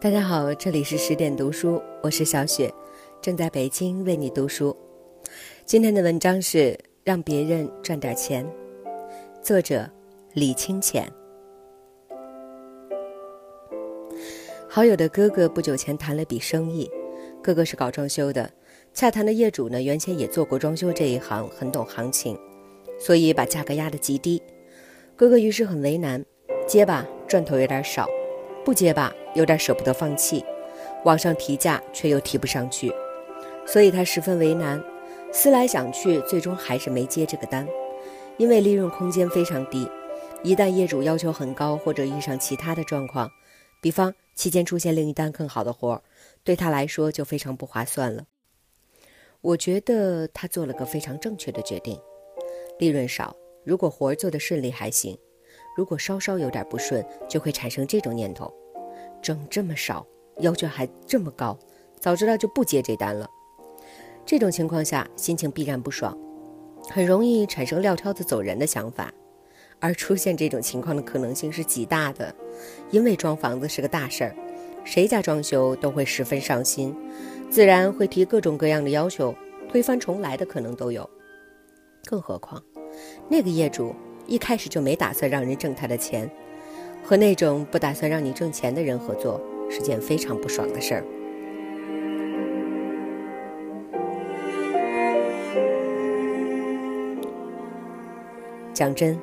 大家好，这里是十点读书，我是小雪，正在北京为你读书。今天的文章是《让别人赚点钱》，作者李清浅。好友的哥哥不久前谈了笔生意，哥哥是搞装修的，洽谈的业主呢原先也做过装修这一行，很懂行情，所以把价格压得极低。哥哥于是很为难，接吧，赚头有点少。不接吧，有点舍不得放弃；往上提价却又提不上去，所以他十分为难。思来想去，最终还是没接这个单，因为利润空间非常低。一旦业主要求很高，或者遇上其他的状况，比方期间出现另一单更好的活儿，对他来说就非常不划算了。我觉得他做了个非常正确的决定：利润少，如果活儿做得顺利还行。如果稍稍有点不顺，就会产生这种念头：挣这么少，要求还这么高，早知道就不接这单了。这种情况下，心情必然不爽，很容易产生撂挑子走人的想法。而出现这种情况的可能性是极大的，因为装房子是个大事儿，谁家装修都会十分上心，自然会提各种各样的要求，推翻重来的可能都有。更何况，那个业主。一开始就没打算让人挣他的钱，和那种不打算让你挣钱的人合作是件非常不爽的事儿。讲真，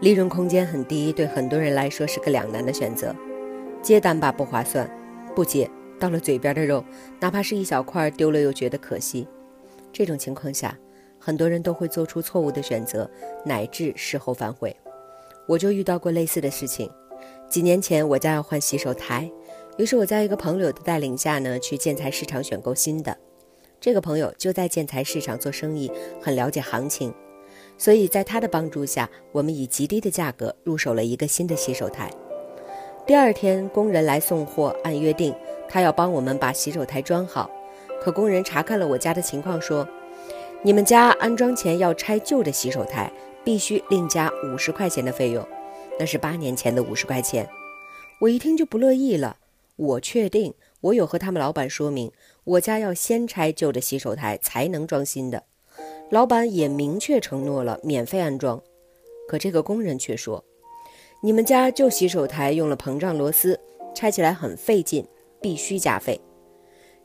利润空间很低，对很多人来说是个两难的选择。接单吧不划算，不接到了嘴边的肉，哪怕是一小块丢了又觉得可惜。这种情况下。很多人都会做出错误的选择，乃至事后反悔。我就遇到过类似的事情。几年前，我家要换洗手台，于是我在一个朋友的带领下呢，去建材市场选购新的。这个朋友就在建材市场做生意，很了解行情，所以在他的帮助下，我们以极低的价格入手了一个新的洗手台。第二天，工人来送货，按约定，他要帮我们把洗手台装好。可工人查看了我家的情况，说。你们家安装前要拆旧的洗手台，必须另加五十块钱的费用，那是八年前的五十块钱。我一听就不乐意了。我确定，我有和他们老板说明，我家要先拆旧的洗手台才能装新的。老板也明确承诺了免费安装。可这个工人却说，你们家旧洗手台用了膨胀螺丝，拆起来很费劲，必须加费。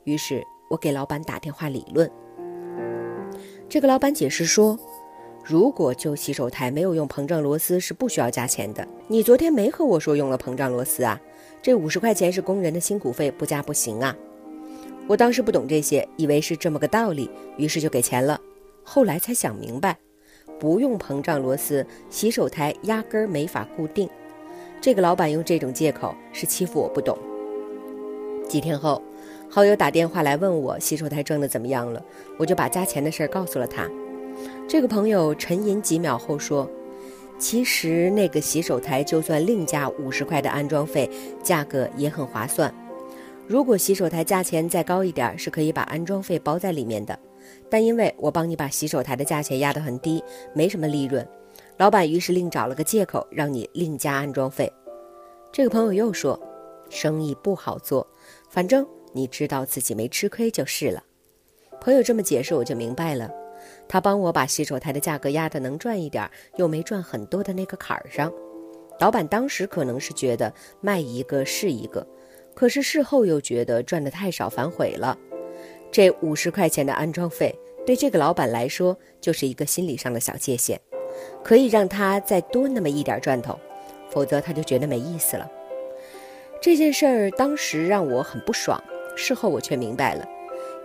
于是我给老板打电话理论。这个老板解释说，如果旧洗手台没有用膨胀螺丝，是不需要加钱的。你昨天没和我说用了膨胀螺丝啊？这五十块钱是工人的辛苦费，不加不行啊！我当时不懂这些，以为是这么个道理，于是就给钱了。后来才想明白，不用膨胀螺丝，洗手台压根儿没法固定。这个老板用这种借口是欺负我不懂。几天后。好友打电话来问我洗手台装的怎么样了，我就把加钱的事儿告诉了他。这个朋友沉吟几秒后说：“其实那个洗手台就算另加五十块的安装费，价格也很划算。如果洗手台价钱再高一点，是可以把安装费包在里面的。但因为我帮你把洗手台的价钱压得很低，没什么利润，老板于是另找了个借口让你另加安装费。”这个朋友又说：“生意不好做，反正。”你知道自己没吃亏就是了。朋友这么解释，我就明白了。他帮我把洗手台的价格压得能赚一点，又没赚很多的那个坎儿上。老板当时可能是觉得卖一个是一个，可是事后又觉得赚得太少，反悔了。这五十块钱的安装费，对这个老板来说就是一个心理上的小界限，可以让他再多那么一点赚头，否则他就觉得没意思了。这件事儿当时让我很不爽。事后我却明白了，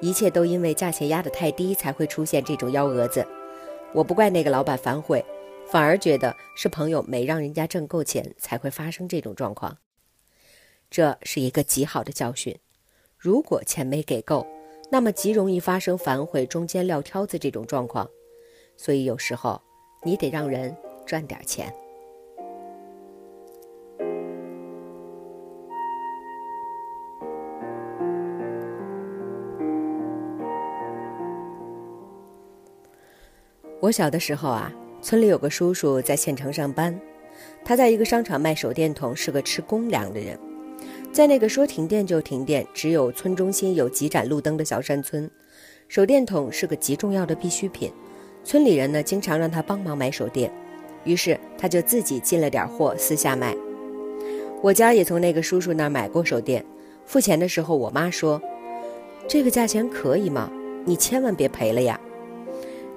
一切都因为价钱压得太低，才会出现这种幺蛾子。我不怪那个老板反悔，反而觉得是朋友没让人家挣够钱，才会发生这种状况。这是一个极好的教训。如果钱没给够，那么极容易发生反悔、中间撂挑子这种状况。所以有时候你得让人赚点钱。我小的时候啊，村里有个叔叔在县城上班，他在一个商场卖手电筒，是个吃公粮的人。在那个说停电就停电、只有村中心有几盏路灯的小山村，手电筒是个极重要的必需品。村里人呢，经常让他帮忙买手电，于是他就自己进了点货，私下卖。我家也从那个叔叔那儿买过手电，付钱的时候，我妈说：“这个价钱可以吗？你千万别赔了呀。”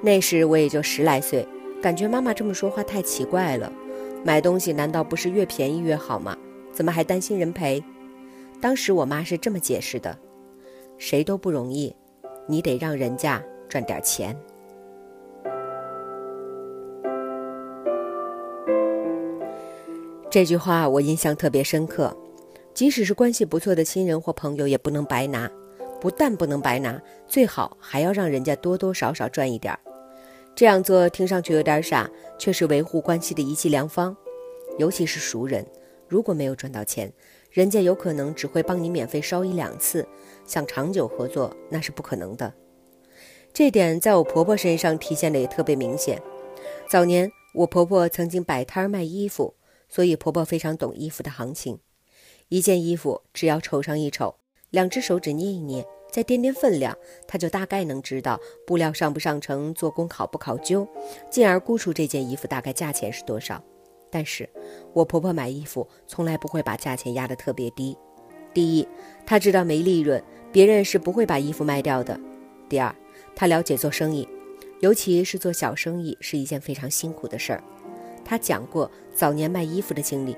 那时我也就十来岁，感觉妈妈这么说话太奇怪了。买东西难道不是越便宜越好吗？怎么还担心人赔？当时我妈是这么解释的：“谁都不容易，你得让人家赚点钱。”这句话我印象特别深刻。即使是关系不错的亲人或朋友，也不能白拿。不但不能白拿，最好还要让人家多多少少赚一点儿。这样做听上去有点傻，却是维护关系的一剂良方。尤其是熟人，如果没有赚到钱。人家有可能只会帮你免费烧一两次，想长久合作那是不可能的。这点在我婆婆身上体现的也特别明显。早年我婆婆曾经摆摊卖衣服，所以婆婆非常懂衣服的行情。一件衣服只要瞅上一瞅，两只手指捏一捏，再掂掂分量，她就大概能知道布料上不上乘，做工考不考究，进而估出这件衣服大概价钱是多少。但是，我婆婆买衣服从来不会把价钱压得特别低。第一，她知道没利润，别人是不会把衣服卖掉的；第二，她了解做生意，尤其是做小生意是一件非常辛苦的事儿。她讲过早年卖衣服的经历：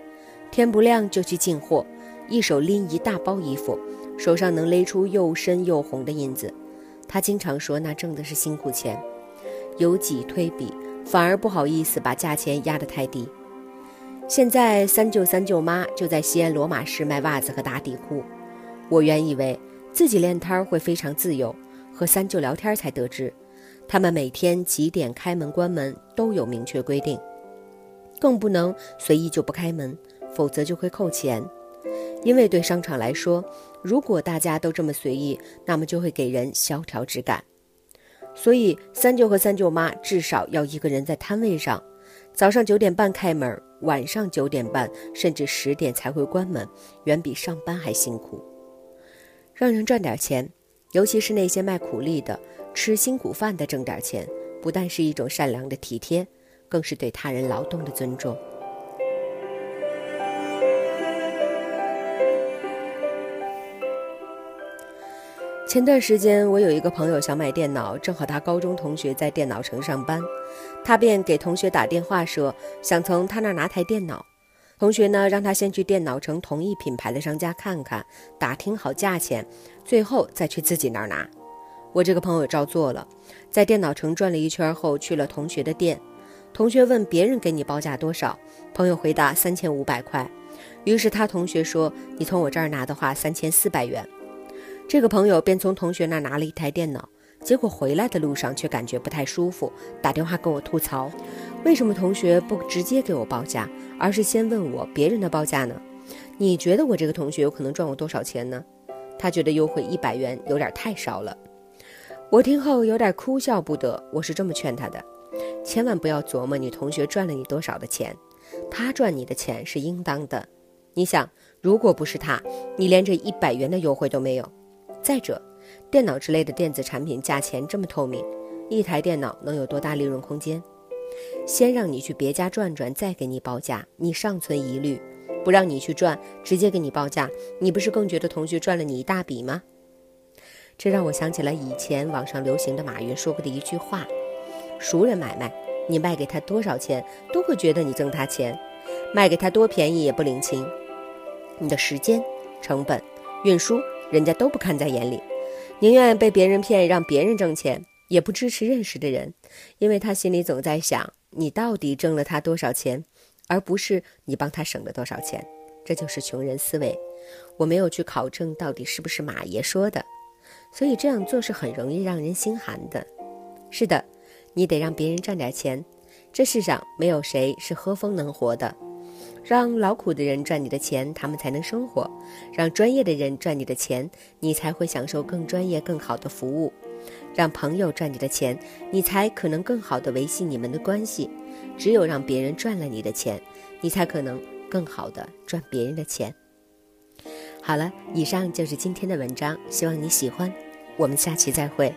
天不亮就去进货，一手拎一大包衣服，手上能勒出又深又红的印子。他经常说那挣的是辛苦钱，有己推比，反而不好意思把价钱压得太低。现在三舅三舅妈就在西安罗马市卖袜子和打底裤。我原以为自己练摊儿会非常自由，和三舅聊天才得知，他们每天几点开门关门都有明确规定，更不能随意就不开门，否则就会扣钱。因为对商场来说，如果大家都这么随意，那么就会给人萧条之感。所以三舅和三舅妈至少要一个人在摊位上，早上九点半开门。晚上九点半甚至十点才会关门，远比上班还辛苦。让人赚点钱，尤其是那些卖苦力的、吃辛苦饭的挣点钱，不但是一种善良的体贴，更是对他人劳动的尊重。前段时间，我有一个朋友想买电脑，正好他高中同学在电脑城上班，他便给同学打电话说想从他那儿拿台电脑。同学呢，让他先去电脑城同一品牌的商家看看，打听好价钱，最后再去自己那儿拿。我这个朋友照做了，在电脑城转了一圈后，去了同学的店。同学问别人给你报价多少，朋友回答三千五百块。于是他同学说：“你从我这儿拿的话，三千四百元。”这个朋友便从同学那拿了一台电脑，结果回来的路上却感觉不太舒服，打电话跟我吐槽：为什么同学不直接给我报价，而是先问我别人的报价呢？你觉得我这个同学有可能赚我多少钱呢？他觉得优惠一百元有点太少了。我听后有点哭笑不得。我是这么劝他的：千万不要琢磨你同学赚了你多少的钱，他赚你的钱是应当的。你想，如果不是他，你连这一百元的优惠都没有。再者，电脑之类的电子产品价钱这么透明，一台电脑能有多大利润空间？先让你去别家转转，再给你报价，你尚存疑虑；不让你去转，直接给你报价，你不是更觉得同学赚了你一大笔吗？这让我想起了以前网上流行的马云说过的一句话：熟人买卖，你卖给他多少钱，都会觉得你挣他钱；卖给他多便宜也不领情。你的时间成本、运输。人家都不看在眼里，宁愿被别人骗，让别人挣钱，也不支持认识的人，因为他心里总在想你到底挣了他多少钱，而不是你帮他省了多少钱。这就是穷人思维。我没有去考证到底是不是马爷说的，所以这样做是很容易让人心寒的。是的，你得让别人赚点钱。这世上没有谁是喝风能活的。让劳苦的人赚你的钱，他们才能生活；让专业的人赚你的钱，你才会享受更专业、更好的服务；让朋友赚你的钱，你才可能更好的维系你们的关系。只有让别人赚了你的钱，你才可能更好的赚别人的钱。好了，以上就是今天的文章，希望你喜欢。我们下期再会。